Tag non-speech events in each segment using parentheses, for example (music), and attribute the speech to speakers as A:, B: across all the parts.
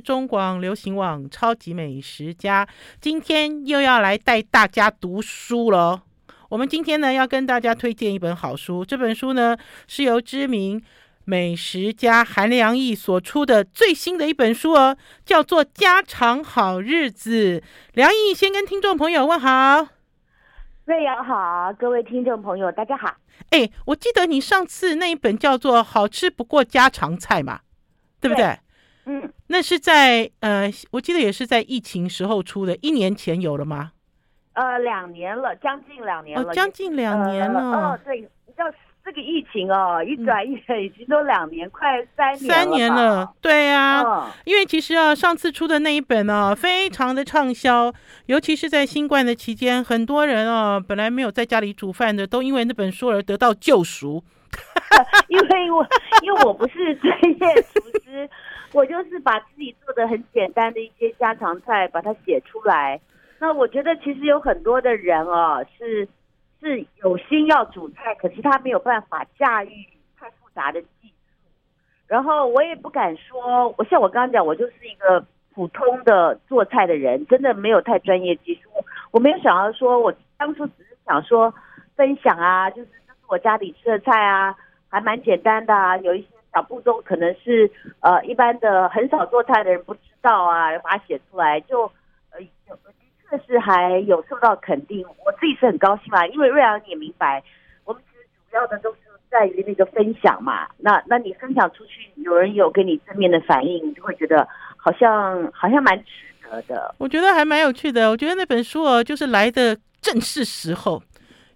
A: 中广流行网超级美食家，今天又要来带大家读书了。我们今天呢要跟大家推荐一本好书，这本书呢是由知名美食家韩良义所出的最新的一本书哦，叫做《家常好日子》。梁毅先跟听众朋友问好，
B: 瑞瑶好，各位听众朋友大家好。
A: 哎，我记得你上次那一本叫做《好吃不过家常菜》嘛，对不对？
B: 嗯，
A: 那是在呃，我记得也是在疫情时候出的，一年前有了吗？
B: 呃，两年了，将近两年了，
A: 哦，将近两年了。
B: 呃、哦，对，你知道这个疫情哦，一转眼，已经都两年，嗯、快三年了。
A: 三年了，对呀、啊。
B: 哦、
A: 因为其实啊，上次出的那一本呢、啊，非常的畅销，尤其是在新冠的期间，很多人啊，本来没有在家里煮饭的，都因为那本书而得到救赎。(laughs)
B: 因为我因为我不是专业厨师。我就是把自己做的很简单的一些家常菜，把它写出来。那我觉得其实有很多的人哦，是是有心要煮菜，可是他没有办法驾驭太复杂的技术。然后我也不敢说，我像我刚刚讲，我就是一个普通的做菜的人，真的没有太专业技术。我没有想要说，我当初只是想说分享啊，就是这是我家里吃的菜啊，还蛮简单的啊，有一些。小步骤可能是呃一般的很少做菜的人不知道啊，把它写出来就呃有的确是还有受到肯定，我自己是很高兴嘛，因为瑞阳你也明白，我们其实主要的都是在于那个分享嘛，那那你分享出去，有人有给你正面的反应，你就会觉得好像好像蛮值得的。
A: 我觉得还蛮有趣的，我觉得那本书哦，就是来的正是时候。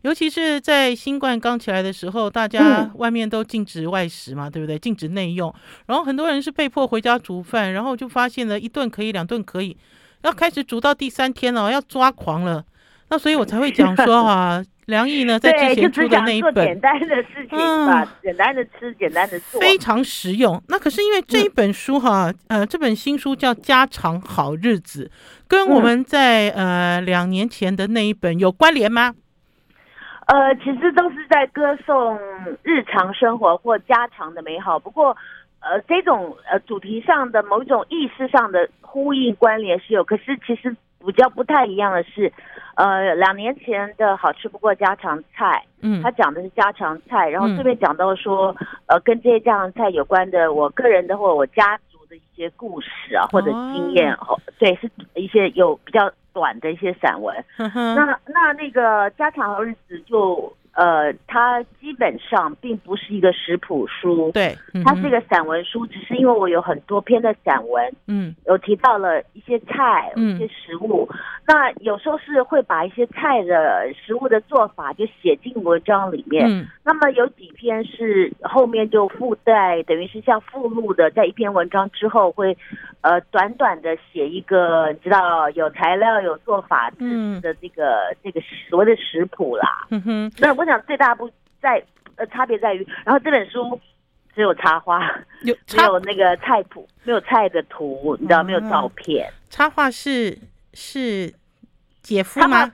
A: 尤其是在新冠刚起来的时候，大家外面都禁止外食嘛，嗯、对不对？禁止内用，然后很多人是被迫回家煮饭，然后就发现了一顿可以，两顿可以，要开始煮到第三天了，要抓狂了。那所以我才会讲说 (laughs) 啊，梁毅呢在之前出的那一本，
B: 简单的事情吧，嗯、简单的吃，简单的做，
A: 非常实用。那可是因为这一本书哈，嗯、呃，这本新书叫《家常好日子》，跟我们在、嗯、呃两年前的那一本有关联吗？
B: 呃，其实都是在歌颂日常生活或家常的美好。不过，呃，这种呃主题上的某种意识上的呼应关联是有。可是，其实比较不太一样的是，呃，两年前的好吃不过家常菜，嗯，他讲的是家常菜，然后这边讲到说，呃，跟这些家常菜有关的，我个人的或我家族的一些故事啊，或者经验，哦，对，是一些有比较。短的一些散文，那那那个家常好日子就。呃，它基本上并不是一个食谱书，
A: 对，
B: 嗯、它是一个散文书，只是因为我有很多篇的散文，嗯，有提到了一些菜，嗯，一些食物，嗯、那有时候是会把一些菜的食物的做法就写进文章里面，嗯，那么有几篇是后面就附带，等于是像附录的，在一篇文章之后会，呃，短短的写一个，你知道有材料有做法的这个、嗯、这个所谓的食谱啦，嗯哼，那我。我想最大不在呃差别在于，然后这本书只有插花，有插没有那个菜谱，没有菜的图，你知道、嗯、没有照片。
A: 插画是是姐夫吗？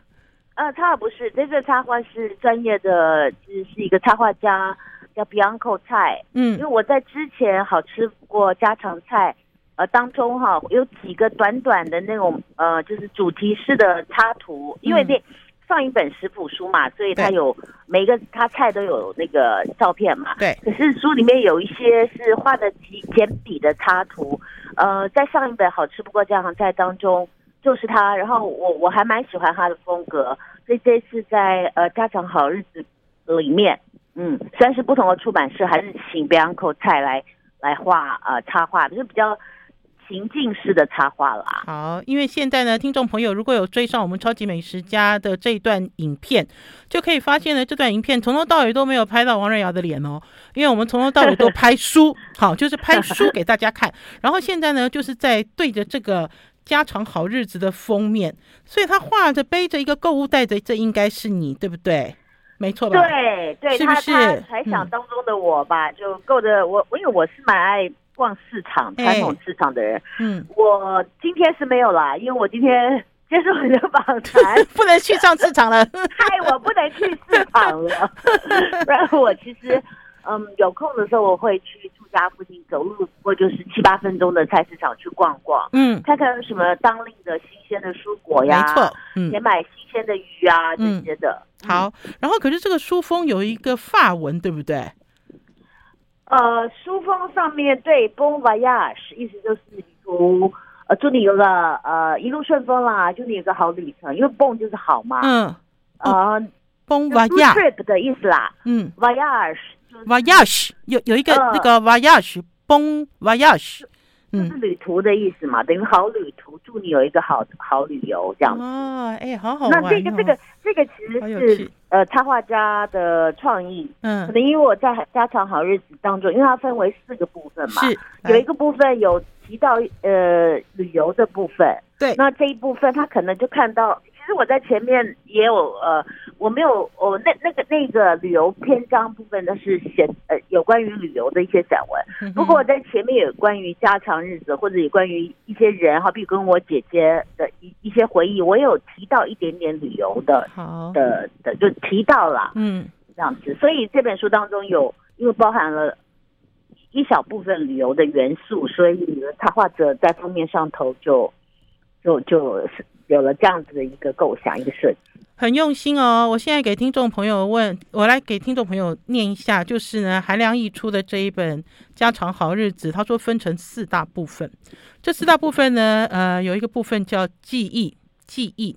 B: 呃，插画不是，这个插画是专业的，是是一个插画家叫 Bianco 菜。嗯，因为我在之前好吃过家常菜呃当中哈，有几个短短的那种呃就是主题式的插图，因为那。嗯上一本食谱书嘛，所以它有每个它菜都有那个照片嘛。
A: 对。
B: 可是书里面有一些是画的简简笔的插图，呃，在上一本好吃不过家常菜当中就是他，然后我我还蛮喜欢他的风格，所以这次在呃家常好日子里面，嗯，虽然是不同的出版社，还是请 Bianco 菜来来画呃插画，就是比较。情境式的插画啦。
A: 好，因为现在呢，听众朋友如果有追上我们超级美食家的这一段影片，就可以发现呢，这段影片从头到尾都没有拍到王瑞瑶的脸哦，因为我们从头到尾都拍书，(laughs) 好，就是拍书给大家看。然后现在呢，就是在对着这个家常好日子的封面，所以他画着背着一个购物袋的，这应该是你，对不对？没错吧？
B: 对对，是不是？他他猜想当中的我吧，嗯、就够着我，因为我是蛮爱。逛市场，传统市场的人，嗯，我今天是没有啦，因为我今天接受你的访谈，(laughs)
A: 不能去上市场了，
B: 害我不能去市场了。(laughs) 不然我其实，嗯，有空的时候我会去住。家附近走路不过就是七八分钟的菜市场去逛逛，
A: 嗯，
B: 看看有什么当令的新鲜的蔬果呀，
A: 没错，嗯，
B: 也买新鲜的鱼啊、
A: 嗯、
B: 这些的。
A: 好，然后可是这个书封有一个发文，对不对？
B: 呃，书封上面对 Bon Voyage，意思就是旅途，呃，祝你有个呃一路顺风啦，祝你有个好旅程，因为 Bon 就是好嘛，
A: 嗯，
B: 呃
A: ，Bon Voyage
B: trip 的意思啦，
A: 嗯
B: ，Voyage，Voyage
A: 有有一个那个 Voyage，Bon Voyage。
B: 嗯，就是旅途的意思嘛，等于好旅途，祝你有一个好好旅游这样子。
A: 哦，哎，好好玩、哦。
B: 那这个这个这个其实是呃插画家的创意。嗯，可能因为我在家常好日子当中，因为它分为四个部分嘛，是有一个部分有提到呃旅游的部分。对，那这一部分他可能就看到。其实我在前面也有呃，我没有我、哦、那那个那个旅游篇章部分呢是写呃有关于旅游的一些散文。不过我在前面有关于家常日子或者有关于一些人好，比如跟我姐姐的一一些回忆，我有提到一点点旅游的好的的就提到了，嗯，这样子。所以这本书当中有因为包含了一小部分旅游的元素，所以插画者在封面上头就就就是。有了这样子的一个构想，一个设计，
A: 很用心哦。我现在给听众朋友问，我来给听众朋友念一下，就是呢，韩良忆出的这一本《家常好日子》，他说分成四大部分。这四大部分呢，呃，有一个部分叫记忆，记忆；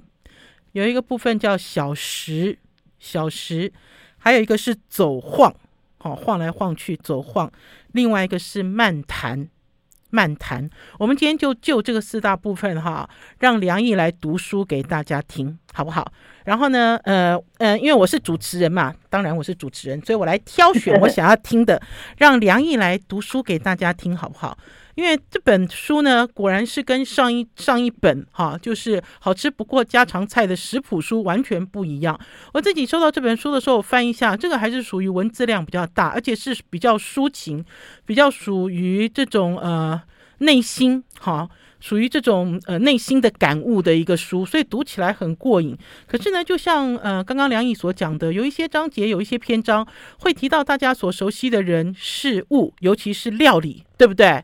A: 有一个部分叫小时，小时；还有一个是走晃，好、哦，晃来晃去，走晃；另外一个是漫谈。漫谈，我们今天就就这个四大部分哈，让梁毅来读书给大家听，好不好？然后呢，呃呃，因为我是主持人嘛，当然我是主持人，所以我来挑选我想要听的，让梁毅来读书给大家听，好不好？因为这本书呢，果然是跟上一上一本哈，就是好吃不过家常菜的食谱书完全不一样。我自己收到这本书的时候，我翻一下，这个还是属于文字量比较大，而且是比较抒情，比较属于这种呃内心哈，属于这种呃内心的感悟的一个书，所以读起来很过瘾。可是呢，就像呃刚刚梁毅所讲的，有一些章节，有一些篇章会提到大家所熟悉的人事物，尤其是料理，对不对？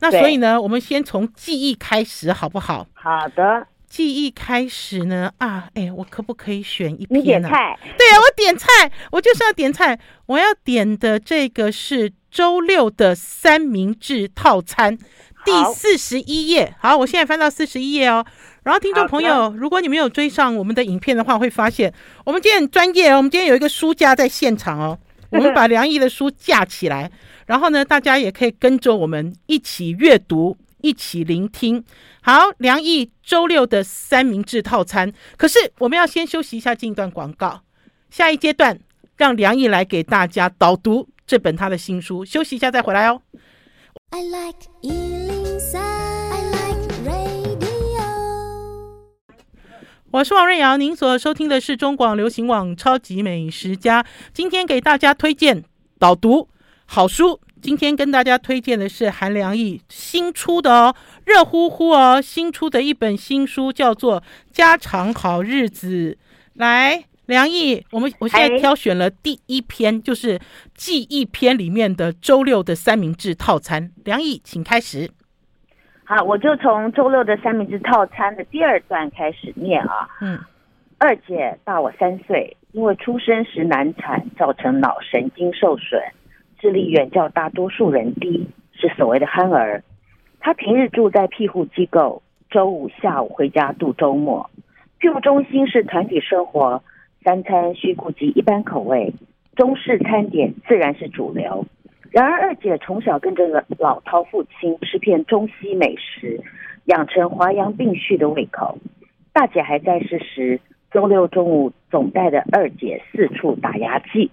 A: 那所以呢，我们先从记忆开始，好不好？
B: 好的，
A: 记忆开始呢啊，哎，我可不可以选一篇
B: 呢？你点菜？
A: 对啊，我点菜，我就是要点菜。我要点的这个是周六的三明治套餐，第四十一页。好，我现在翻到四十一页哦。然后，听众朋友，如果你没有追上我们的影片的话，会发现我们今天很专业哦。我们今天有一个书架在现场哦，我们把梁毅的书架起来。(laughs) 然后呢，大家也可以跟着我们一起阅读，一起聆听。好，梁毅周六的三明治套餐。可是我们要先休息一下，进一段广告。下一阶段，让梁毅来给大家导读这本他的新书。休息一下再回来哦。I like 103, I like 我是王瑞瑶，您所收听的是中广流行网超级美食家。今天给大家推荐导读。好书，今天跟大家推荐的是韩良义新出的哦，热乎乎哦，新出的一本新书叫做《家常好日子》。来，良义，我们我现在挑选了第一篇，就是记忆篇里面的周六的三明治套餐。良义，请开始。
B: 好，我就从周六的三明治套餐的第二段开始念啊。嗯，二姐大我三岁，因为出生时难产，造成脑神经受损。智力远较大多数人低，是所谓的憨儿。他平日住在庇护机构，周五下午回家度周末。庇护中心是团体生活，三餐需顾及一般口味，中式餐点自然是主流。然而二姐从小跟着老饕父亲吃遍中西美食，养成华洋并蓄的胃口。大姐还在世时，周六中午总带着二姐四处打牙祭。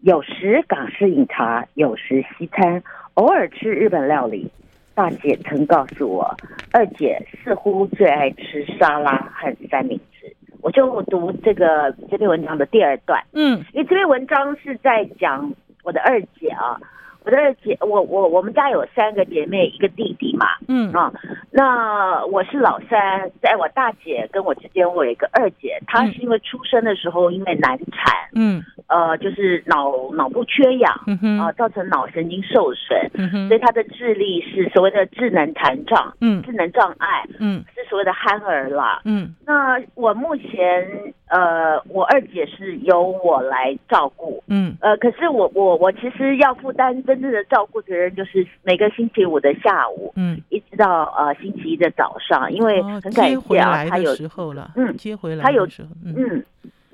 B: 有时港式饮茶，有时西餐，偶尔吃日本料理。大姐曾告诉我，二姐似乎最爱吃沙拉和三明治。我就读这个这篇文章的第二段，嗯，因为这篇文章是在讲我的二姐啊，我的二姐，我我我们家有三个姐妹，一个弟弟嘛，嗯。啊，那我是老三，在我大姐跟我之间，我有一个二姐，她是因为出生的时候因为难产，嗯。呃，就是脑脑部缺氧，啊、
A: 嗯哼，
B: 呃，造成脑神经受损，
A: 嗯哼，
B: 所以她的智力是所谓的智能残障，
A: 嗯。
B: 智能障碍，
A: 嗯。
B: 是所谓的憨儿啦。
A: 嗯。
B: 那我目前，呃，我二姐是由我来照顾，
A: 嗯。
B: 呃，可是我我我其实要负担真正的照顾责任，就是每个星期五的下午，
A: 嗯，
B: 一直到呃星期一的早上，因为
A: 哦
B: 很感谢啊，他有
A: 时候了，
B: 嗯
A: 接回来
B: 他有
A: 时候，嗯。
B: 嗯，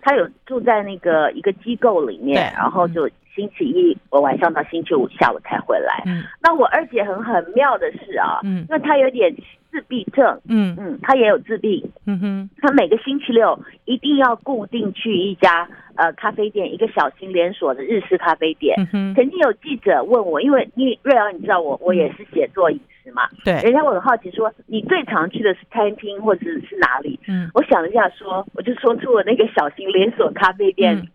B: 他有住在那个一个机构里面，然后就星期一我晚上到星期五下午才回来。
A: 嗯。
B: 那我二姐很很妙的是啊，
A: 嗯。
B: 因为她有点自闭症，
A: 嗯。
B: 嗯，她也有自闭，
A: 嗯哼，
B: 她每个星期六一定要固定去一家呃咖啡店，一个小型连锁的日式咖啡店。
A: 嗯哼，
B: 曾经有记者问我，因为你瑞瑶，你知道我我也是写作饮食嘛，
A: 对，
B: 人家我很好奇说，你最常去的是餐厅或者是哪里？
A: 嗯。
B: 我想了一下说，我就说出了那个小型连锁咖啡店名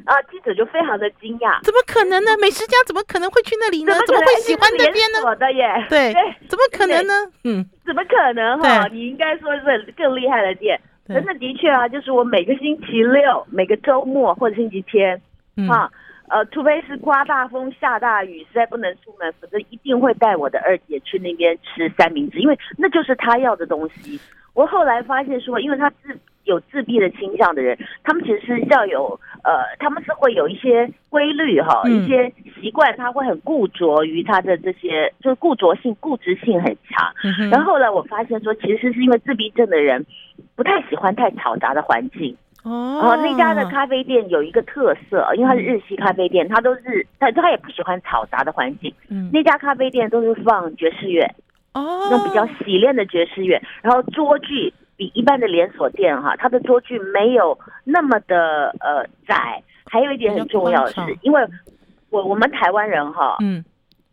B: 字。啊，记者就非常的惊讶，
A: 怎么可能呢？美食家怎么可能会去那里呢？怎
B: 么
A: 会喜欢那边呢？
B: 我的耶？
A: 对
B: 对，(laughs)
A: 怎么可能呢？嗯，
B: 怎么可能哈？
A: 对
B: 你应该说是更厉害的店。真的的确啊，就是我每个星期六、每个周末或者星期天，
A: 嗯
B: 啊，呃，除非是刮大风、下大雨，实在不能出门，否则一定会带我的二姐去那边吃三明治，因为那就是她要的东西。我后来发现说，因为她自有自闭的倾向的人，他们其实是要有呃，他们是会有一些规律哈，
A: 嗯
B: 一些习惯，他会很固着于他的这些，就是固着性、固执性很强。
A: 嗯
B: 然后后来我发现说，其实是因为自闭症的人不太喜欢太嘈杂的环境。
A: 哦
B: 然后那家的咖啡店有一个特色，因为它是日系咖啡店，它都是他他也不喜欢嘈杂的环境。
A: 嗯
B: 那家咖啡店都是放爵士乐，
A: 哦
B: 那种比较洗练的爵士乐，然后桌距比一般的连锁店哈，它的桌距没有那么的呃窄。还有一点很重要的
A: 比较宽敞，
B: 是因为我我们台湾人哈，
A: 嗯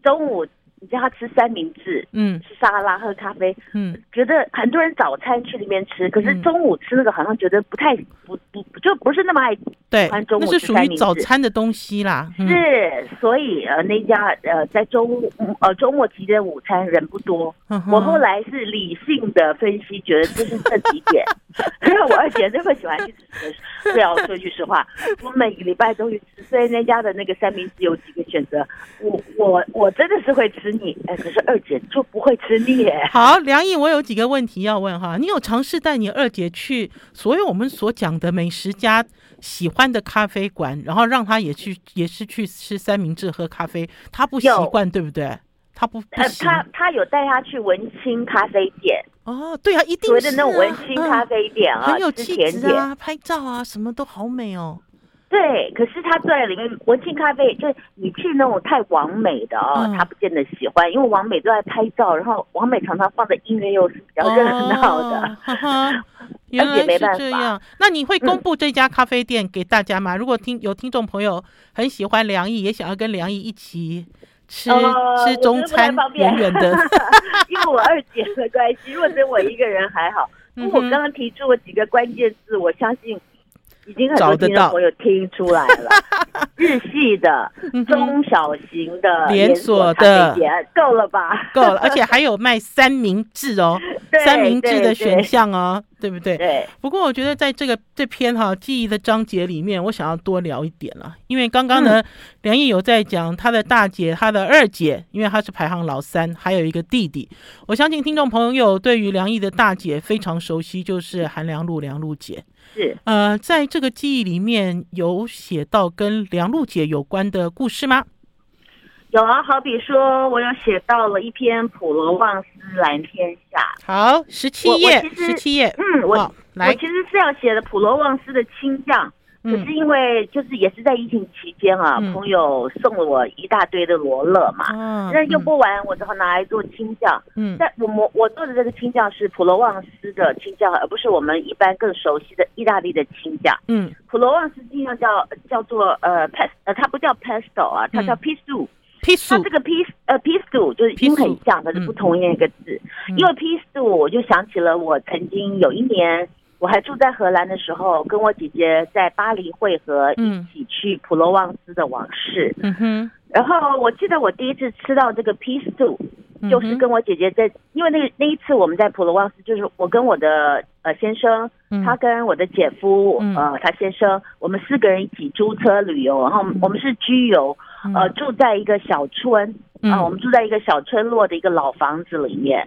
B: 中午你叫他吃三明治、
A: 嗯。
B: 吃沙拉、喝咖啡，
A: 嗯。
B: 觉得很多人早餐去里面吃，可是
A: 嗯
B: 中午吃那个好像觉得不太不不就不是那么爱
A: 对
B: 欢中午
A: 那是
B: 属于
A: 早餐的东西啦。嗯。
B: 是，所以呃那家呃在周呃周末期间午餐人不多。
A: 嗯
B: 我后来是理性的分析，觉得这是这几点。因 (laughs) 为我二姐那么喜欢去吃，对啊，我说句实话，我每个礼拜都去吃，所以那家的那个三明治有几个选择，我我我真的是会吃腻，哎，可是二姐就不会吃腻哎。(laughs)
A: 好，梁毅，我有几个问题要问哈。你有尝试带你二姐去所有我们所讲的美食家喜欢的咖啡馆，然后让她也去，也是去吃三明治、喝咖啡，她不习惯，对不对？她不不
B: 呃，
A: 行。
B: 他他有带他去文青咖啡店，
A: 哦，对啊，一定是、
B: 那种文青咖
A: 嗯
B: 啡店啊，
A: 很有。气质啊，拍照啊，什么都好美哦。
B: 对，可是他坐在里面文青咖啡，就是你去那种太完美的哦，
A: 嗯
B: 他不见得喜欢，因为完美都在拍照，然后完美常常放的音乐又是比较热闹的。
A: 哦哈哈 (laughs) 原来
B: 而且没办法
A: 是这样，那你会公布这家咖啡店给大家吗？如果听有听众朋友很喜欢梁毅，也想要跟梁毅一起吃、
B: 呃
A: 吃中餐，远远的，(laughs)
B: 因为我二姐的关系，如果只有我一个人还好。不过我刚刚提出了几个关键字，我相信已经很多听众朋友听出来了。(laughs) 日系的、中小型的
A: 嗯连
B: 锁
A: 的
B: 够了吧？
A: 够了，而且还有卖三明治哦，(laughs) 三明治的
B: 对
A: 选项哦，对不对？
B: 对，
A: 不过我觉得在这个这篇哈、记忆的章节里面，我想要多聊一点了，因为刚刚呢，
B: 嗯
A: 梁毅有在讲他的大姐、他的二姐，因为他是排行老三，还有一个弟弟。我相信听众朋友对于梁毅的大姐非常熟悉，就是韩良露梁露姐。
B: 是。
A: 呃，在这个记忆里面有写到跟梁璐姐有关的故事吗？
B: 有啊，好比说，我有写到了一篇《普罗旺斯蓝天下》。
A: 好，十七
B: 页，
A: 十七页。
B: 嗯，我
A: 好来
B: 我其实是要写的普罗旺斯的青酱，可
A: 嗯
B: 是因为就是也是在疫情期间啊，
A: 嗯。
B: 朋友送了我一大堆的罗勒嘛，
A: 啊
B: 那用不完，我只好拿来做青酱。
A: 嗯。
B: 但我我我做的这个青酱是普罗旺斯的青酱，而不是我们一般更熟悉的意大利的青酱。
A: 嗯。
B: 普罗旺斯青酱叫叫做呃 pest 呃，它不叫 pesto 啊，它叫
A: 嗯
B: pisu。
A: 批
B: 它这个 p 呃 pistu 就是音很像，可是不同音一个字。
A: 嗯。
B: 因为 pistu 我就想起了我曾经有一年我还住在荷兰的时候，跟我姐姐在巴黎会合，
A: 嗯
B: 一起去普罗旺斯的往事。
A: 嗯哼
B: 然后我记得我第一次吃到这个 pistu，就是跟我姐姐在，因为那那一次我们在普罗旺斯，就是我跟我的呃先生，他跟我的姐夫，呃他先生，我们四个人一起租车旅游，然后我们是居游，呃住在一个小村，啊我们住在一个小村落的一个老房子里面，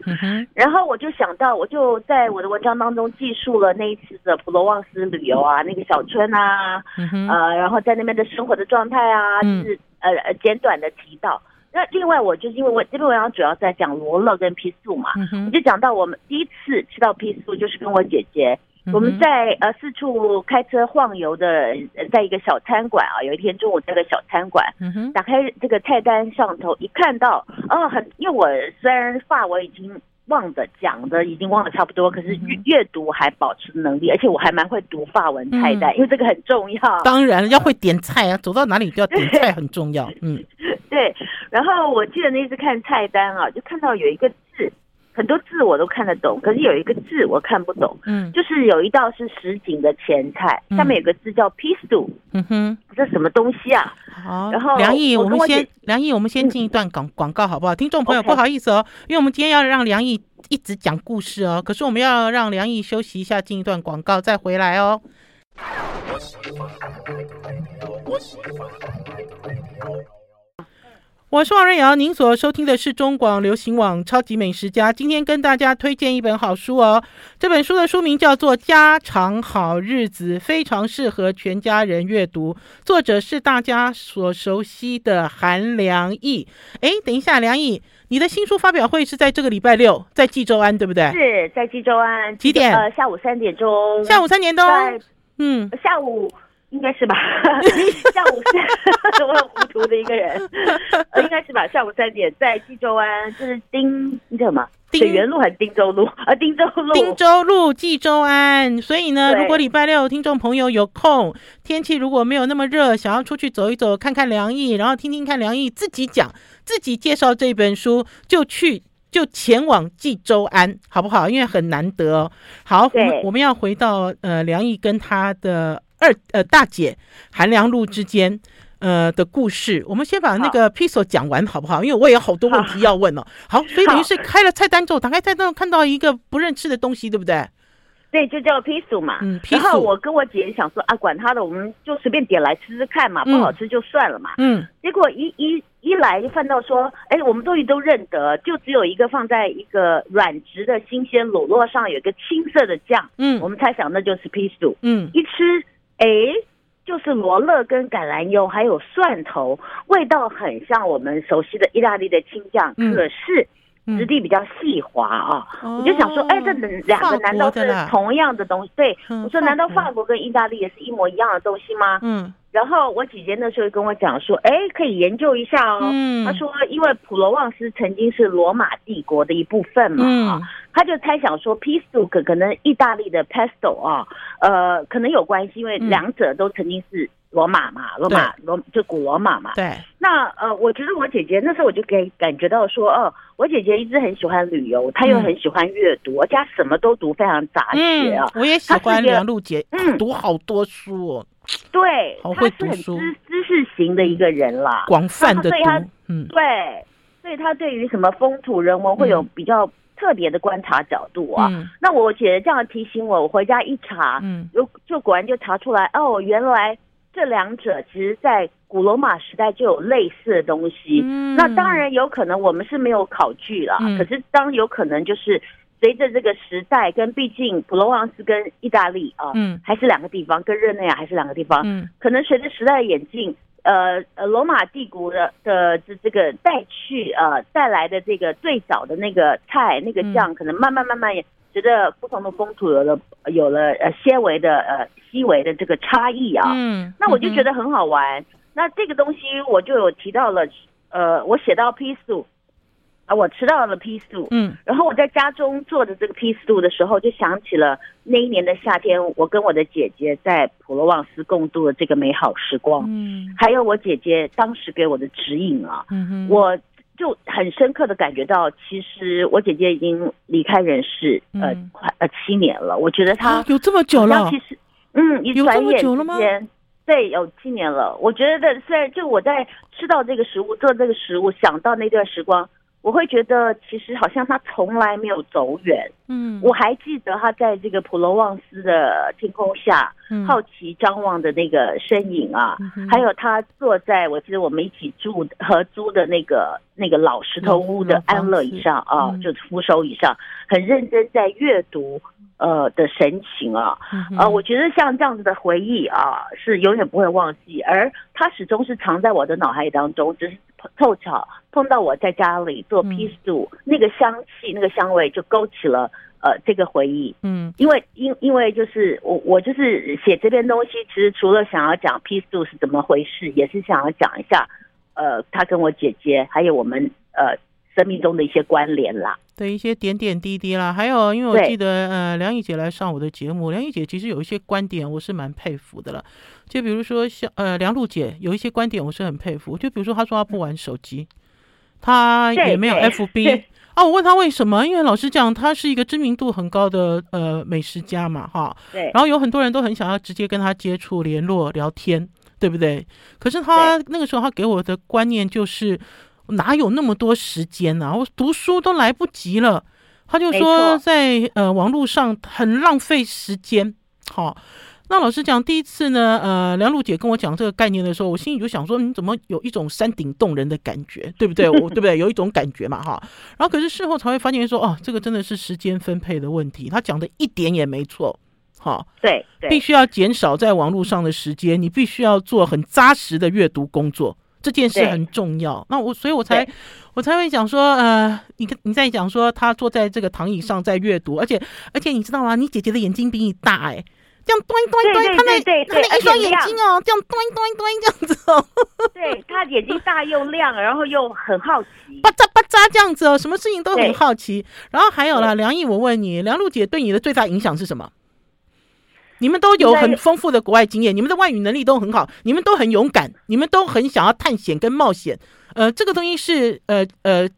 B: 然后我就想到，我就在我的文章当中记述了那一次的普罗旺斯旅游啊，那个小村啊，呃然后在那边的生活的状态啊，是呃呃简短的提到。那另外，我就是因为我这篇文章主要在讲罗勒跟 pistou 素嘛，嗯、我就讲到我们第一次吃到 pistou 素，就是跟我姐姐，嗯、我们在呃四处开车晃悠的，在一个小餐馆啊，有一天中午在个小餐馆，嗯、打开这个菜单上头一看到，哦，很，因为我虽然法文已经忘的讲的已经忘了差不多，可是阅阅读还保持能力，而且我还蛮会读法文菜单，嗯、因为这个很重要。
A: 当然要会点菜啊，走到哪里都要点菜 (laughs) 很重要，嗯。
B: 对，然后我记得那次看菜单啊，就看到有一个字，很多字我都看得懂，可是有一个字我看不懂。嗯，就是有一道是什锦的前菜，下面有个字叫 pistou。嗯哼，这什么东西啊？好，然后
A: 梁毅，我们先梁毅，我们先进一段广广告好不好？听众朋友不好意思哦，因为我们今天要让梁毅一直讲故事哦，可是我们要让梁毅休息一下，进一段广告再回来哦。我是王瑞瑶，您所收听的是中广流行网《超级美食家》。今天跟大家推荐一本好书哦，这本书的书名叫做《家常好日子》，非常适合全家人阅读。作者是大家所熟悉的韩良义。哎，等一下，良义，你的新书发表会是在这个礼拜六，在济州安，对不对？
B: 是在济州安，
A: 几点？
B: 呃，下午三点钟。
A: 下午三点钟。嗯，
B: 下午。应该是吧，(laughs) 下午三，我很糊涂的一个人，呃，应该是吧，下午三点在济州安，就是丁，那叫什么？水源路还是汀州路？啊，汀州路。
A: 丁州路济州安。所以呢，如果礼拜六听众朋友有空，天气如果没有那么热，想要出去走一走，看看梁毅，然后听听看梁毅自己讲，自己介绍这本书，就去就前往济州安，好不好？因为很难得哦。好，我们我们要回到呃梁毅跟他的。二呃，大姐韩良露之间呃的故事，我们先把那个 pistou 讲完好不好？因为我也有好多问题要问哦。好，好，所以等于是开了菜单之后，打开菜单看到一个不认识的东西，对不对？
B: 对，就叫 pistou 嘛。嗯，然后我跟我姐姐想说啊，管他的，我们就随便点来吃吃看嘛，不好吃就算了嘛。嗯。结果一一一来就看到说，哎，我们东西都认得，就只有一个放在一个软质的新鲜裸酪上，有一个青色的酱。嗯。我们猜想那就是 pistou。嗯。一吃。哎，就是罗勒跟橄榄油，还有蒜头，味道很像我们熟悉的意大利的青酱，嗯、可是质地比较细滑啊。嗯、我就想说，哎，这两个难道是同样的东西？对，我说，难道法国跟意大利也是一模一样的东西吗？嗯。然后我姐姐那时候跟我讲说，哎，可以研究一下哦。嗯。她说，因为普罗旺斯曾经是罗马帝国的一部分嘛，啊，她就猜想说，pistou 可能意大利的 pesto 啊，呃，可能有关系，因为两者都曾经是罗马嘛，罗马罗就古罗马嘛。对。那呃，我觉得我姐姐那时候我就给感觉到说，哦，我姐姐一直很喜欢旅游，她又很喜欢阅读，而且什么都读，非常杂学啊。
A: 我也喜欢梁露姐，嗯，读好多书哦。
B: 对，他是很知知识型的一个人啦，
A: 广泛的读，
B: 嗯，对，所以他对于什么风土人文会有比较特别的观察角度啊。嗯、那我姐姐这样提醒我，我回家一查，嗯，就就果然就查出来，哦，原来这两者其实在古罗马时代就有类似的东西。嗯、那当然有可能我们是没有考据了，嗯、可是当有可能就是。随着这个时代，跟毕竟普罗旺斯跟意大利啊，嗯，还是两个地方，跟热内亚还是两个地方，嗯，可能随着时代的演进，呃呃，罗马帝国的的这这个带去呃带来的这个最早的那个菜那个酱，可能慢慢慢慢也随着不同的风土有了有了呃纤维的呃细微的这个差异啊，嗯，那我就觉得很好玩。嗯、那这个东西我就有提到了，呃，我写到 pistou 啊，我吃到了 pistou，嗯，然后我在家中做的这个 pistou 的时候，就想起了那一年的夏天，我跟我的姐姐在普罗旺斯共度的这个美好时光，嗯，还有我姐姐当时给我的指引啊，嗯哼，我就很深刻的感觉到，其实我姐姐已经离开人世，呃，快呃七年了，我觉得她
A: 有这么久了，
B: 其实，嗯，一转眼之间？对，有七年了，我觉得虽然就我在吃到这个食物，做这个食物，想到那段时光。我会觉得其实好像他从来没有走远。
A: 嗯，
B: 我还记得他在这个普罗旺斯的天空下，
A: 嗯、
B: 好奇张望的那个身影啊，
A: 嗯、
B: 还有他坐在我记得我们一起住合租的那个那个老石头屋的安乐椅上啊，
A: 嗯、
B: 就是扶手椅上，很认真在阅读呃的神情啊，
A: 嗯、
B: 呃，我觉得像这样子的回忆啊，是永远不会忘记，而他始终是藏在我的脑海当中，只是。凑巧碰到我在家里做 peace do，嗯、那个香气、那个香味就勾起了呃这个回忆。
A: 嗯，
B: 因为因因为就是我我就是写这篇东西，其实除了想要讲 peace do 是怎么回事，也是想要讲一下呃他跟我姐姐还有我们呃生命中的一些关联啦。
A: 对一些点点滴滴啦，还有，因为我记得，呃，梁毅姐来上我的节目，梁毅姐其实有一些观点，我是蛮佩服的了。就比如说，像呃，梁璐姐有一些观点，我是很佩服。就比如说，她说她不玩手机，她也没有 FB。(laughs) 啊，我问她为什么？因为老实讲，她是一个知名度很高的呃美食家嘛，哈。
B: 对。
A: 然后有很多人都很想要直接跟她接触、联络、聊天，对不对？可是她那个时候，她给我的观念就是。哪有那么多时间呢、啊？我读书都来不及了。他就说在呃网络上很浪费时间。好，那老师讲，第一次呢，呃，梁璐姐跟我讲这个概念的时候，我心里就想说，你怎么有一种山顶洞人的感觉，对不对？(laughs) 我对不对？有一种感觉嘛，哈。然后可是事后才会发现说，哦，这个真的是时间分配的问题。他讲的一点也没错。好，
B: 对，对，
A: 必须要减少在网络上的时间，你必须要做很扎实的阅读工作。这件事很重要，那我所以我才我才会讲说，呃，你你在讲说他坐在这个躺椅上在阅读，而且而且你知道吗？你姐姐的眼睛比你大哎，这样端端端，他那他那一双眼睛哦，这样端端端这样子哦，
B: 对，他眼睛大又亮，然后又很好奇，
A: 巴扎巴扎这样子哦，什么事情都很好奇。然后还有了梁毅，我问你，梁璐姐对你的最大影响是什么？你们都有很丰富的国外经验，你们的外语能力都很好，你们都很勇敢，你们都很想要探险跟冒险。呃，这个东西是呃呃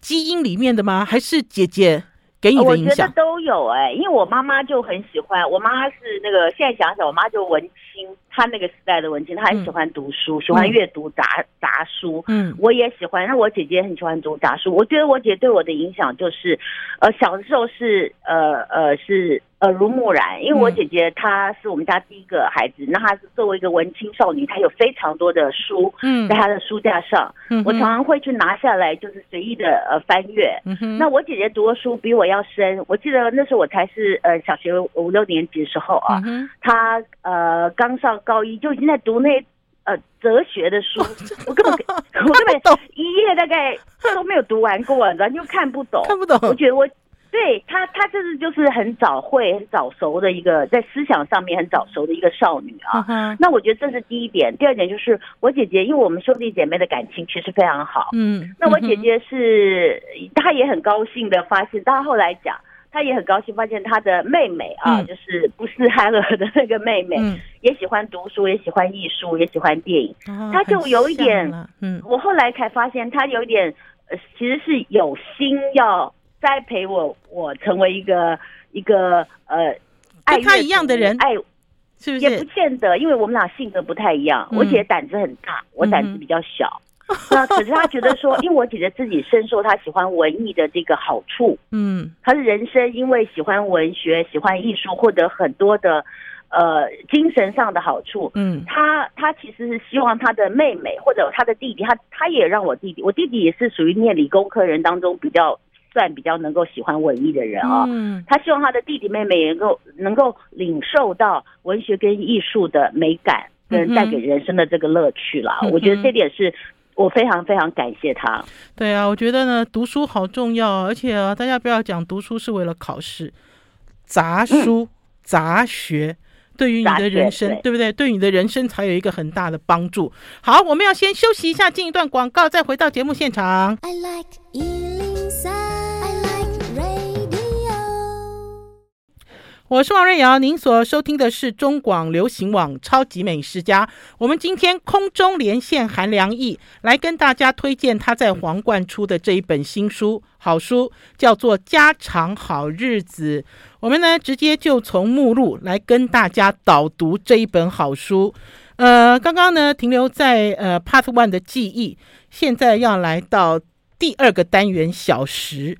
A: 基因里面的吗？还是姐姐给你的影响？
B: 我觉得都有哎、欸，因为我妈妈就很喜欢，我妈是那个现在想想，我妈就文青，她那个时代的文青，她很喜欢读书，嗯、喜欢阅读杂杂书。嗯，我也喜欢。那我姐姐很喜欢读杂书，我觉得我姐对我的影响就是，呃，小的时候是呃呃是。耳濡目染，因为我姐姐她是我们家第一个孩子，嗯、那她是作为一个文青少女，她有非常多的书，嗯，在她的书架上，嗯，我常常会去拿下来，就是随意的呃翻阅。嗯，那我姐姐读的书比我要深，我记得那时候我才是呃小学五六年级的时候啊，嗯、她呃刚上高一就已经在读那呃哲学的书，我根本 (laughs) 我根本一页大概都没有读完过，然后就看不懂，
A: 看不懂，
B: 我觉得我。对她，她就是就是很早会、很早熟的一个，在思想上面很早熟的一个少女啊。Uh. 那我觉得这是第一点，第二点就是我姐姐，因为我们兄弟姐妹的感情其实非常好。嗯，那我姐姐是，她也很高兴的发现，她后来讲，她也很高兴发现她的妹妹啊，嗯、就是不是海尔的那个妹妹，嗯、也喜欢读书，也喜欢艺术，也喜欢电影。她、uh. 就有一点，嗯，我后来才发现，她有一点，呃，其实是有心要。栽培我，我成为一个一个呃，
A: 爱他一样的人，
B: 爱
A: 是不是？
B: 也不见得，因为我们俩性格不太一样。嗯、我姐姐胆子很大，我胆子比较小。嗯、那可是她觉得说，(laughs) 因为我姐姐自己深受她喜欢文艺的这个好处。嗯，她的人生因为喜欢文学、喜欢艺术，获得很多的呃精神上的好处。嗯，他他其实是希望他的妹妹或者他的弟弟，他他也让我弟弟，我弟弟也是属于念理工科人当中比较。算比较能够喜欢文艺的人哦，嗯，他希望他的弟弟妹妹也能够能够领受到文学跟艺术的美感，跟带给人生的这个乐趣啦。嗯、我觉得这点是我非常非常感谢他。
A: 对啊，我觉得呢，读书好重要，而且啊，大家不要讲读书是为了考试，杂书、嗯、杂学对于你的人生，对，对不对？对你的人生才有一个很大的帮助。好，我们要先休息一下，进一段广告，再回到节目现场。I like 我是王瑞瑶，您所收听的是中广流行网《超级美食家》。我们今天空中连线韩良义，来跟大家推荐他在皇冠出的这一本新书，好书叫做《家常好日子》。我们呢，直接就从目录来跟大家导读这一本好书。呃，刚刚呢停留在呃 Part One 的记忆，现在要来到。第二个单元小时。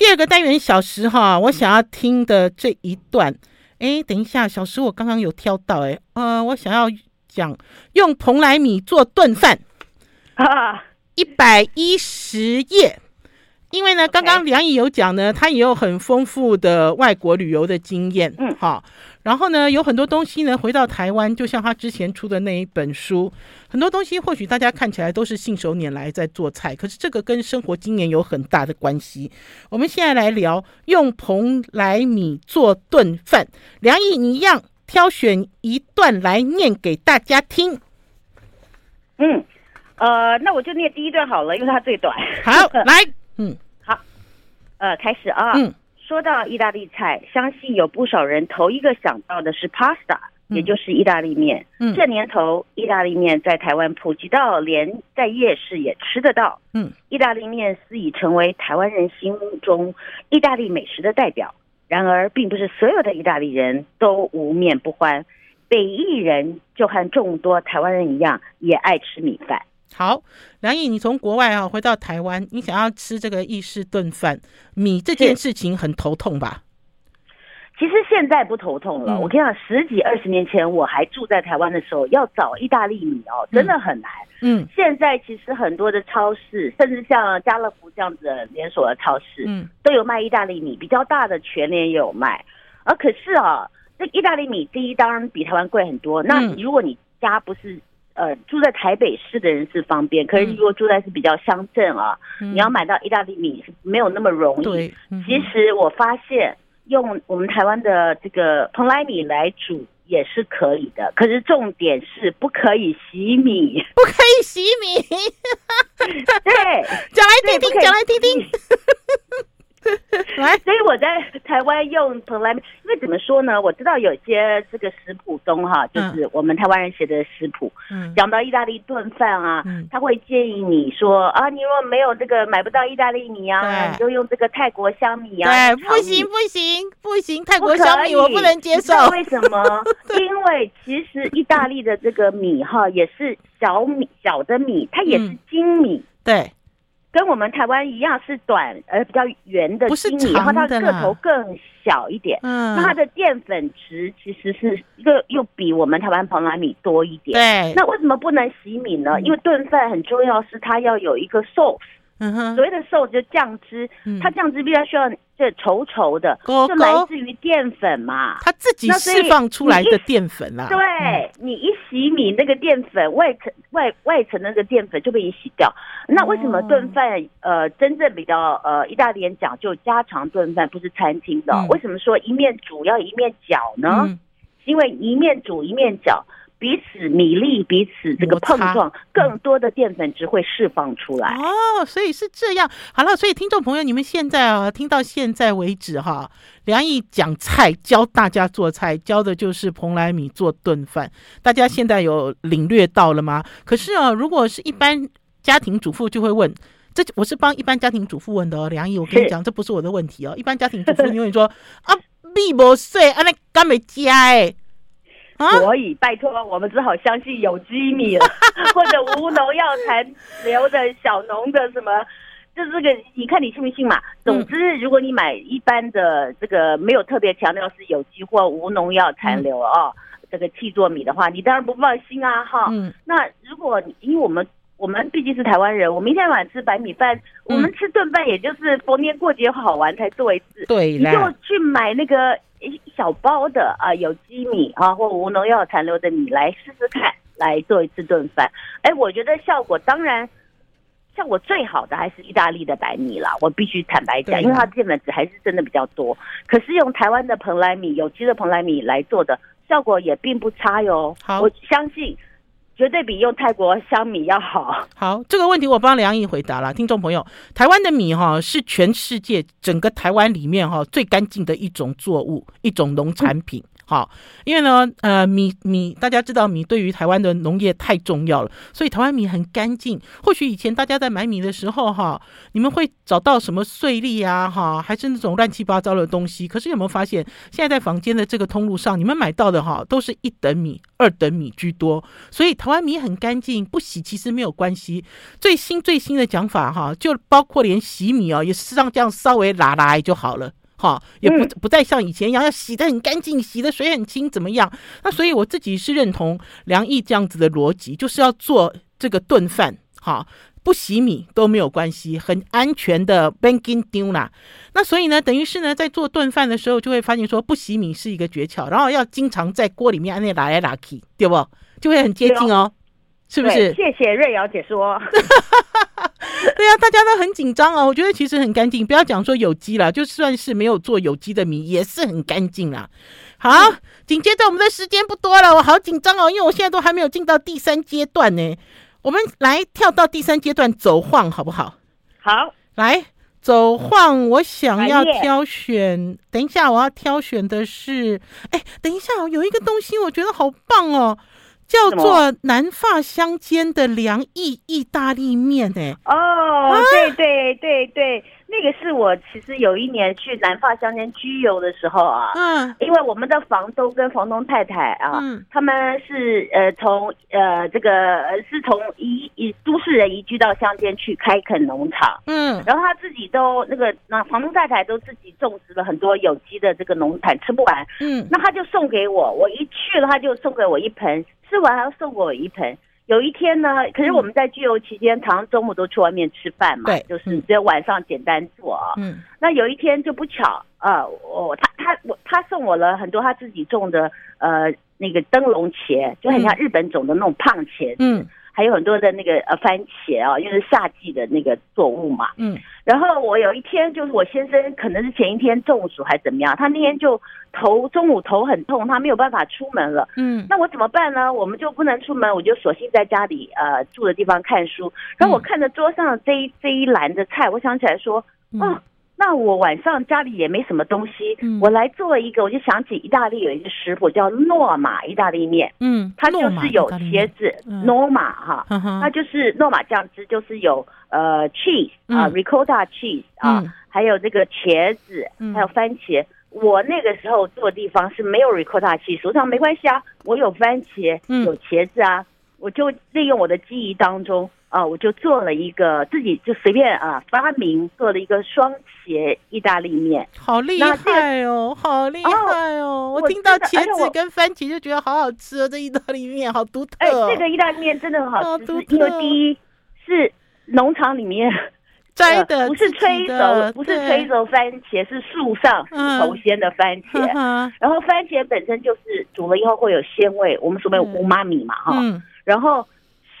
A: 第二个单元小时哈，我想要听的这一段，哎，等一下，小时我刚刚有挑到，哎，呃，我想要讲用蓬莱米做炖饭啊，一百一十页。因为呢，刚刚梁毅有讲呢，他也有很丰富的外国旅游的经验，嗯，好，然后呢，有很多东西呢，回到台湾，就像他之前出的那一本书，很多东西或许大家看起来都是信手拈来在做菜，可是这个跟生活经验有很大的关系。我们现在来聊用蓬莱米做炖饭，梁毅，你一样挑选一段来念给大家听。
B: 嗯，呃，那我就念第一段好了，因为它最短。
A: 好，来。嗯，
B: 好，呃，开始啊。
A: 嗯，
B: 说到意大利菜，相信有不少人头一个想到的是 pasta，也就是意大利面。嗯，这年头，意大利面在台湾普及到连在夜市也吃得到。
A: 嗯，
B: 意大利面似已成为台湾人心目中意大利美食的代表。然而，并不是所有的意大利人都无面不欢，北意人就和众多台湾人一样，也爱吃米饭。
A: 好，梁毅，你从国外啊回到台湾，你想要吃这个意式炖饭，米这件事情很头痛吧？
B: 其实现在不头痛了。嗯、我跟你讲，十几二十年前我还住在台湾的时候，要找意大利米哦，真的很难。
A: 嗯，
B: 现在其实很多的超市，甚至像家乐福这样子的连锁的超市，
A: 嗯，
B: 都有卖意大利米，比较大的全年也有卖。而可是啊，这意大利米第一当然比台湾贵很多。那如果你家不是呃，住在台北市的人是方便，可是如果住在是比较乡镇啊，嗯、你要买到意大利米是没有那么容易。
A: 嗯、
B: 其实我发现用我们台湾的这个蓬莱米来煮也是可以的，可是重点是不可以洗米，(laughs)
A: 不可以洗米。(laughs)
B: 对，
A: 讲来听听，讲来听听。(laughs)
B: 来，所以我在台湾用蓬莱米，因为怎么说呢？我知道有些这个食谱中哈，就是我们台湾人写的食谱，嗯，讲到意大利炖饭啊，嗯，他会建议你说啊，你如果没有这个买不到意大利米啊，你就用这个泰国香米啊。
A: 对，不行不行不行，泰国香米我不能接受。
B: 为什么？(laughs) 因为其实意大利的这个米哈也是小米小的米，它也是精米，
A: 对。
B: 跟我们台湾一样是短而比较圆的精米，然后它的个头更小一点。嗯，那它的淀粉值其实是一个又比我们台湾蓬莱米多一点。
A: 对，
B: 那为什么不能洗米呢？嗯、因为炖饭很重要是它要有一个 sauce。嗯哼，所谓的瘦就酱汁，它酱汁必须需要这稠稠的，就来自于淀粉嘛，
A: 它自己释放出来的淀粉啦。
B: 对，你一洗米，那个淀粉外层外外层那个淀粉就被你洗掉。那为什么炖饭呃真正比较呃意大利人讲究家常炖饭，不是餐厅的？为什么说一面煮要一面搅呢？因为一面煮一面搅。彼此米粒，彼此这个碰撞，更多的淀粉质会释放出来。
A: 哦，所以是这样。好了，所以听众朋友，你们现在啊，听到现在为止哈，梁毅讲菜，教大家做菜，教的就是蓬莱米做炖饭。大家现在有领略到了吗？可是啊，如果是一般家庭主妇，就会问，这我是帮一般家庭主妇问的哦。梁毅，我跟你讲，这不是我的问题哦。一般家庭主妇你会说啊，米不碎，啊那干没加哎。
B: 所以，拜托，我们只好相信有机米了，(laughs) 或者无农药残留的小农的什么，就是这个，你看你信不信嘛？总之，如果你买一般的这个没有特别强调是有机或无农药残留哦，这个气作米的话，你当然不放心啊，哈。嗯。那如果因为我们我们毕竟是台湾人，我们一天晚上吃白米饭，我们吃炖饭也就是逢年过节好玩才做一次，
A: 对，
B: 你就去买那个。一小包的啊有机米啊或无农药残留的米来试试看，来做一次炖饭。哎，我觉得效果当然效果最好的还是意大利的白米啦。我必须坦白讲，因为它的淀粉质还是真的比较多。可是用台湾的蓬莱米有机的蓬莱米来做的效果也并不差哟。
A: 好，
B: 我相信。绝对比用泰国香米要好。
A: 好，这个问题我帮梁毅回答了。听众朋友，台湾的米哈是全世界整个台湾里面哈最干净的一种作物，一种农产品。好，因为呢，呃，米米大家知道米对于台湾的农业太重要了，所以台湾米很干净。或许以前大家在买米的时候哈，你们会找到什么碎粒啊哈，还是那种乱七八糟的东西。可是有没有发现，现在在房间的这个通路上，你们买到的哈，都是一等米、二等米居多。所以台湾米很干净，不洗其实没有关系。最新最新的讲法哈，就包括连洗米哦，也是让这样稍微拉拉就好了。好，也不不再像以前一样要洗得很干净，洗的水很清，怎么样？那所以我自己是认同梁毅这样子的逻辑，就是要做这个炖饭，哈，不洗米都没有关系，很安全的 banking 丢啦。那所以呢，等于是呢，在做炖饭的时候，就会发现说不洗米是一个诀窍，然后要经常在锅里面按那拉来拉去，对不？就会很接近哦，是不是？
B: 谢谢瑞瑶姐说。(laughs) (laughs)
A: 对呀、啊，大家都很紧张哦。我觉得其实很干净，不要讲说有机啦，就算是没有做有机的米，也是很干净啦。好，紧接着我们的时间不多了，我好紧张哦，因为我现在都还没有进到第三阶段呢。我们来跳到第三阶段走晃，好不好？
B: 好，
A: 来走晃。我想要挑选，等一下我要挑选的是，哎，等一下哦，有一个东西我觉得好棒哦。叫做南法相间的凉意意大利面，哎
B: 哦，对对对对，那个是我其实有一年去南法乡间居游的时候啊，嗯，因为我们的房东跟房东太太啊，嗯，他们是呃从呃这个是从移移都市人移居到乡间去开垦农场，嗯，然后他自己都那个那房东太太都自己种植了很多有机的这个农产，吃不完，嗯，那他就送给我，我一去了他就送给我一盆。吃完还要送给我一盆。有一天呢，可是我们在聚游期间，常常中午都去外面吃饭嘛，对，就是只有晚上简单做啊。嗯，那有一天就不巧啊，我他他我他送我了很多他自己种的呃那个灯笼茄，就很像日本种的那种胖茄子。嗯。还有很多的那个呃番茄啊，因为是夏季的那个作物嘛。嗯。然后我有一天就是我先生可能是前一天中暑还是怎么样，他那天就头中午头很痛，他没有办法出门了。嗯。那我怎么办呢？我们就不能出门，我就索性在家里呃住的地方看书。然后我看着桌上这一这一篮的菜，我想起来说，嗯。哦那我晚上家里也没什么东西，嗯、我来做一个，我就想起意大利有一个食谱叫诺玛意大利面，嗯，它就是有茄子，诺玛哈，它就是诺玛酱汁，就是有呃 cheese 啊，ricotta cheese 啊，还有这个茄子，还有番茄。我那个时候住的地方是没有 ricotta cheese，手上没关系啊，我有番茄，有茄子啊，我就利用我的记忆当中。啊，我就做了一个自己就随便啊发明做了一个双茄意大利面，
A: 好厉害哦，好厉害哦！我听到茄子跟番茄就觉得好好吃哦，这意大利面好独特。
B: 哎，这个意大利面真的很好吃，因为第一是农场里面 (laughs)
A: 摘的，
B: 不是催熟，不是催熟番茄，是树上树头鲜的番茄。然后番茄本身就是煮了以后会有鲜味，我们所谓乌妈米嘛哈。然后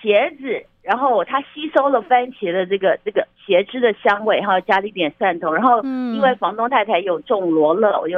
B: 茄子。然后它吸收了番茄的这个这个茄汁的香味，还有加了一点蒜头。然后因为房东太太有种罗勒，我就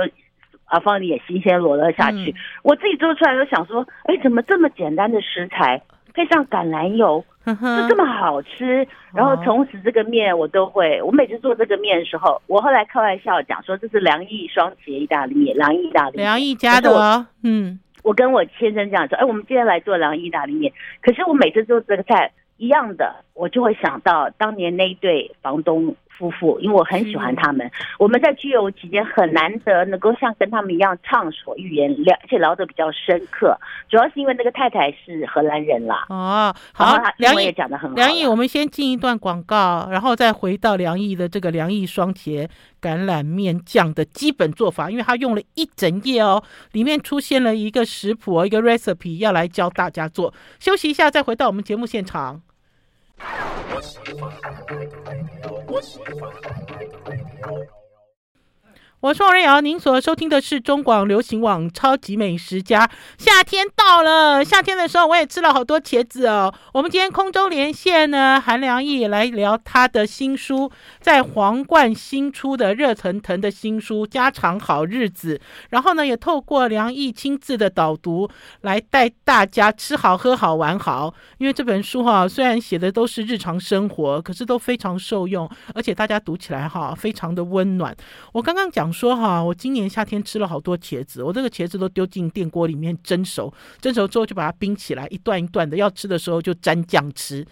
B: 啊放点新鲜罗勒下去。我自己做出来都想说，哎，怎么这么简单的食材配上橄榄油，就这么好吃？然后从此这个面我都会，我每次做这个面的时候，我后来开玩笑讲说，这是梁毅双茄意大利面，梁毅意大利面，
A: 梁毅家的，嗯，
B: 我跟我先生这样说，哎，我们今天来做梁毅意大利面。可是我每次做这个菜。一样的，我就会想到当年那一对房东夫妇，因为我很喜欢他们。我们在居游期间很难得能够像跟他们一样畅所欲言，聊而且聊得比较深刻。主要是因为那个太太是荷兰人啦。
A: 哦，好，梁毅也讲得很好。梁毅，我们先进一段广告，然后再回到梁毅的这个梁毅双茄橄榄面酱的基本做法，因为他用了一整夜哦，里面出现了一个食谱，一个 recipe 要来教大家做。休息一下，再回到我们节目现场。我是王瑞瑶，您所收听的是中广流行网《超级美食家》。夏天到了，夏天的时候我也吃了好多茄子哦。我们今天空中连线呢，韩梁毅来聊他的新书，在皇冠新出的热腾腾的新书《家常好日子》。然后呢，也透过梁毅亲自的导读，来带大家吃好、喝好、玩好。因为这本书哈，虽然写的都是日常生活，可是都非常受用，而且大家读起来哈，非常的温暖。我刚刚讲。想说哈，我今年夏天吃了好多茄子，我这个茄子都丢进电锅里面蒸熟，蒸熟之后就把它冰起来，一段一段的，要吃的时候就沾酱吃。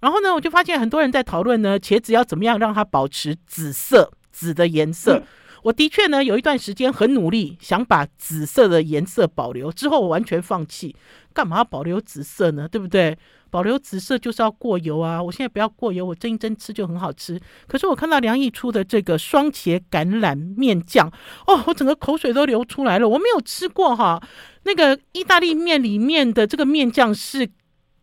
A: 然后呢，我就发现很多人在讨论呢，茄子要怎么样让它保持紫色，紫的颜色。嗯我的确呢，有一段时间很努力，想把紫色的颜色保留。之后我完全放弃，干嘛要保留紫色呢？对不对？保留紫色就是要过油啊！我现在不要过油，我蒸一蒸吃就很好吃。可是我看到梁毅出的这个双茄橄榄面酱，哦，我整个口水都流出来了。我没有吃过哈，那个意大利面里面的这个面酱是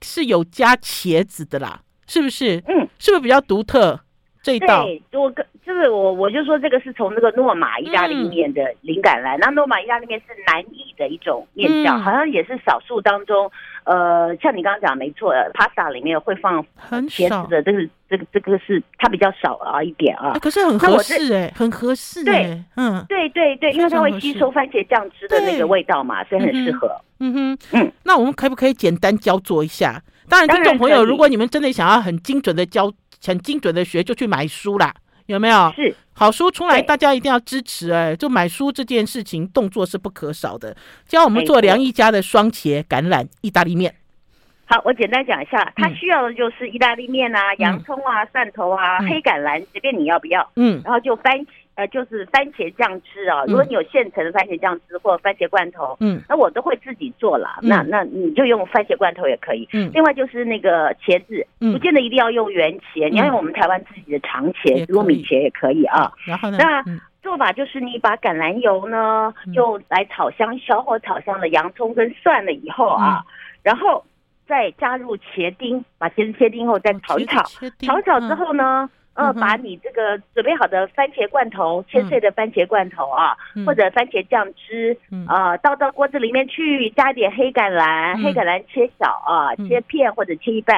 A: 是有加茄子的啦，是不是？嗯，是不是比较独特？这一道，
B: 对，我跟就是我我就说这个是从那个诺玛意大利面的灵感来。嗯、那诺玛意大利面是南意的一种面酱，嗯、好像也是少数当中，呃，像你刚刚讲没错，pasta 里面会放茄子的，这个这个这个是它比较少啊一点啊。
A: 可是很合适哎，很合适。
B: 对，嗯，对对对，因为它会吸收番茄酱汁的那个味道嘛，所以很适合。
A: 嗯哼，嗯，那我们可不可以简单教做一下？当然，听众朋友，如果你们真的想要很精准的教。很精准的学就去买书啦，有没有？
B: 是
A: 好书出来，大家一定要支持哎、欸！就买书这件事情，动作是不可少的。教我们做梁一家的双茄橄榄意大利面。
B: 好，我简单讲一下，它需要的就是意大利面啊、洋葱啊、蒜头啊、黑橄榄，随便你要不要。嗯，然后就番茄。呃，就是番茄酱汁啊，如果你有现成的番茄酱汁或番茄罐头，嗯，那我都会自己做了。嗯、那那你就用番茄罐头也可以。嗯，另外就是那个茄子，嗯，不见得一定要用圆茄，嗯、你要用我们台湾自己的长茄、糯米茄也可以啊。然后呢，那做法就是你把橄榄油呢，就来炒香，小火炒香了洋葱跟蒜了以后啊，嗯、然后再加入茄丁，把茄子切丁后再炒一炒，炒一炒之后呢。呃，把你这个准备好的番茄罐头，切碎的番茄罐头啊，或者番茄酱汁，啊，倒到锅子里面去，加点黑橄榄，黑橄榄切小啊，切片或者切一半，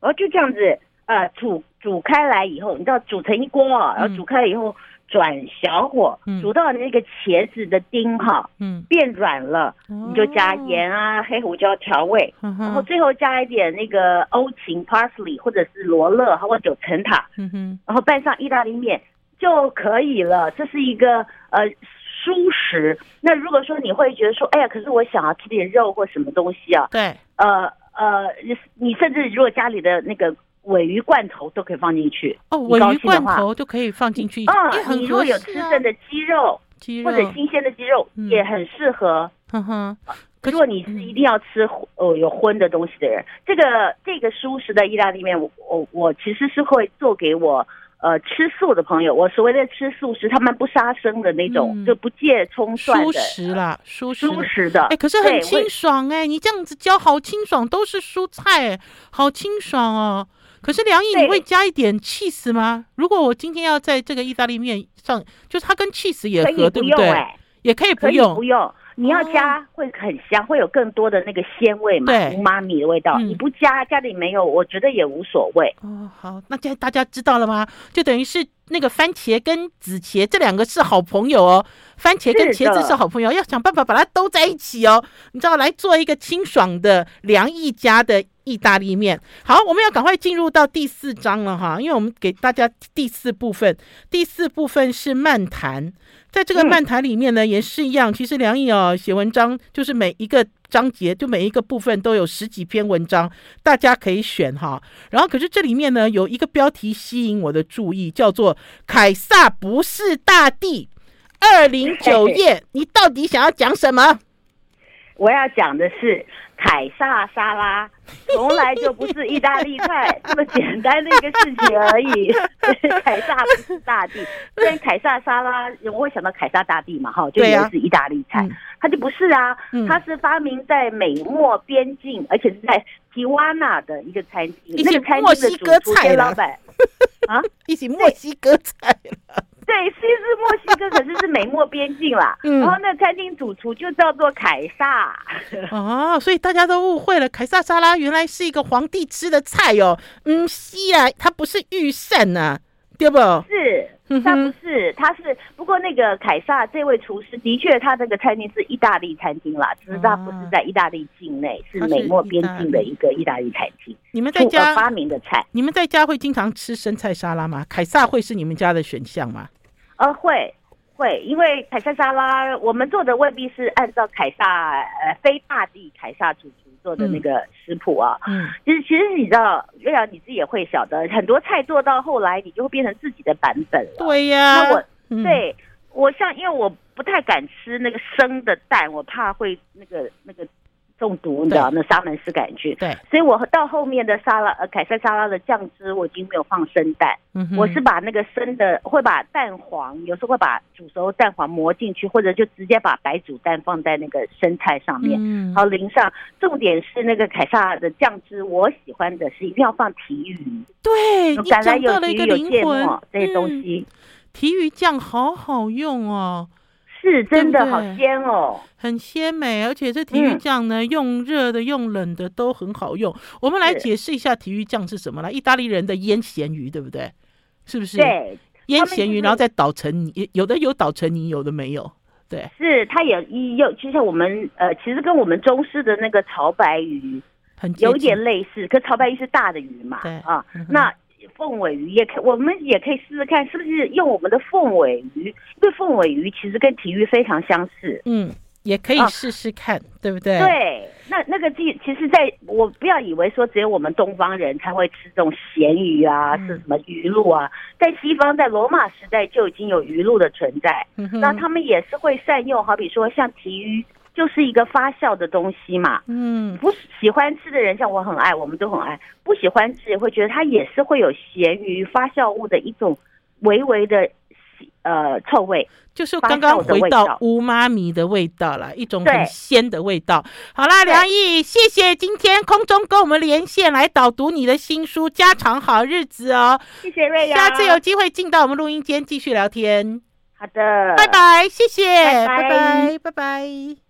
B: 然后就这样子，呃，煮煮开来以后，你知道煮成一锅，然后煮开了以后。转小火煮到那个茄子的丁哈，嗯，变软了，你就加盐啊、黑胡椒调味，然后最后加一点那个欧芹 （parsley） 或者是罗勒或者九层塔，嗯哼，然后拌上意大利面就可以了。这是一个呃蔬食。那如果说你会觉得说，哎呀，可是我想要吃点肉或什么东西啊？对，呃呃，你甚至如果家里的那个。鮪鱼罐头都可以放进去
A: 哦，尾鱼罐头就可以放进去。
B: 嗯，你如果有吃剩的鸡肉，鸡肉或者新鲜的鸡肉，也很适合。哼哼，可如果你是一定要吃哦有荤的东西的人，这个这个素食的意大利面，我我我其实是会做给我呃吃素的朋友。我所谓的吃素是他们不杀生的那种，就不借葱蒜的。
A: 蔬食啦，蔬食
B: 蔬食的。哎，
A: 可是很清爽哎，你这样子教好清爽，都是蔬菜，好清爽哦。可是梁毅，你会加一点 cheese 吗？如果我今天要在这个意大利面上，就是它跟 cheese 也合，对不对？也可以不用，
B: 不用。你要加会很香，会有更多的那个鲜味嘛，对，妈咪的味道。你不加，家里没有，我觉得也无所谓。
A: 哦，好，那现在大家知道了吗？就等于是那个番茄跟紫茄这两个是好朋友哦，番茄跟茄子是好朋友，要想办法把它兜在一起哦。你知道，来做一个清爽的梁毅家的。意大利面，好，我们要赶快进入到第四章了哈，因为我们给大家第四部分，第四部分是漫谈，在这个漫谈里面呢，也是一样，其实梁毅哦写文章，就是每一个章节，就每一个部分都有十几篇文章，大家可以选哈。然后，可是这里面呢，有一个标题吸引我的注意，叫做“凯撒不是大帝”，二零九页，你到底想要讲什么？
B: 我要讲的是。凯撒沙拉从来就不是意大利菜这么简单的一个事情而已。(laughs) 凯撒不是大帝，虽然凯撒沙拉，我会想到凯撒大帝嘛，哈，就以为是意大利菜，他就不是啊，他是发明在美墨边境，而且是在提瓦纳的一个餐厅，那个餐厅的主厨兼老板 (laughs)
A: 啊，一起墨西哥菜了。
B: 对，是墨西哥，可是是美墨边境啦。(laughs) 嗯，然后那餐厅主厨就叫做凯撒。
A: 哦，所以大家都误会了，凯撒沙拉原来是一个皇帝吃的菜哦。嗯，西啊，它不是御膳呐，对不？
B: 是，他不是，他是。不过那个凯撒这位厨师的确，他这个餐厅是意大利餐厅啦，只是他不是在意大利境内，是美墨边境的一个意大利餐厅。
A: 你们在家
B: 发明的菜，
A: 你们在家会经常吃生菜沙拉吗？凯撒会是你们家的选项吗？
B: 呃，会，会，因为凯撒沙拉我们做的未必是按照凯撒呃非大地凯撒主厨做的那个食谱啊。
A: 嗯，
B: 其实其实你知道，月亮你自己也会晓得，很多菜做到后来，你就会变成自己的版本了。
A: 对呀。
B: 那我、
A: 嗯、
B: 对我像，因为我不太敢吃那个生的蛋，我怕会那个那个。中毒，你知道那沙门氏杆菌。
A: 对，
B: 所以我到后面的沙拉，呃，凯撒沙拉的酱汁我已经没有放生蛋，嗯，我是把那个生的，会把蛋黄，有时候会把煮熟蛋黄磨进去，或者就直接把白煮蛋放在那个生菜上面，嗯，好淋上。重点是那个凯撒的酱汁，我喜欢的是一定要放提
A: 鱼，
B: 对，橄榄油、提鱼、有芥末这些东西，
A: 提鱼酱好好用哦。
B: 是真的好鲜哦，
A: 很鲜美，而且这体育酱呢，嗯、用热的用冷的都很好用。我们来解释一下体育酱是什么来，意大利人的腌咸鱼，对不对？是不是？
B: 对，
A: 腌咸鱼，然后再捣成泥，有的有捣成泥，有的没有。对，
B: 是它也一又，就像我们呃，其实跟我们中式的那个潮白鱼很有点类似，可潮白鱼是大的鱼嘛，对啊，嗯、那。凤尾鱼也可，我们也可以试试看，是不是用我们的凤尾鱼？因为凤尾鱼其实跟体鱼非常相似。嗯，
A: 也可以试试看，啊、对不对？
B: 对，那那个其其实在我不要以为说只有我们东方人才会吃这种咸鱼啊，嗯、是什么鱼露啊？在西方，在罗马时代就已经有鱼露的存在。嗯，那他们也是会善用，好比说像体鱼。就是一个发酵的东西嘛，嗯，不喜欢吃的人，像我很爱，我们都很爱。不喜欢吃也会觉得它也是会有咸鱼发酵物的一种微微的呃臭味，
A: 就是刚刚回到乌妈咪的味道了，一种很鲜的味道。好啦，梁毅，谢谢今天空中跟我们连线来导读你的新书《家常好日子》哦，
B: 谢谢瑞阳，
A: 下次有机会进到我们录音间继续聊天。
B: 好的，
A: 拜拜，谢谢，
B: 拜拜，
A: 拜拜，拜拜。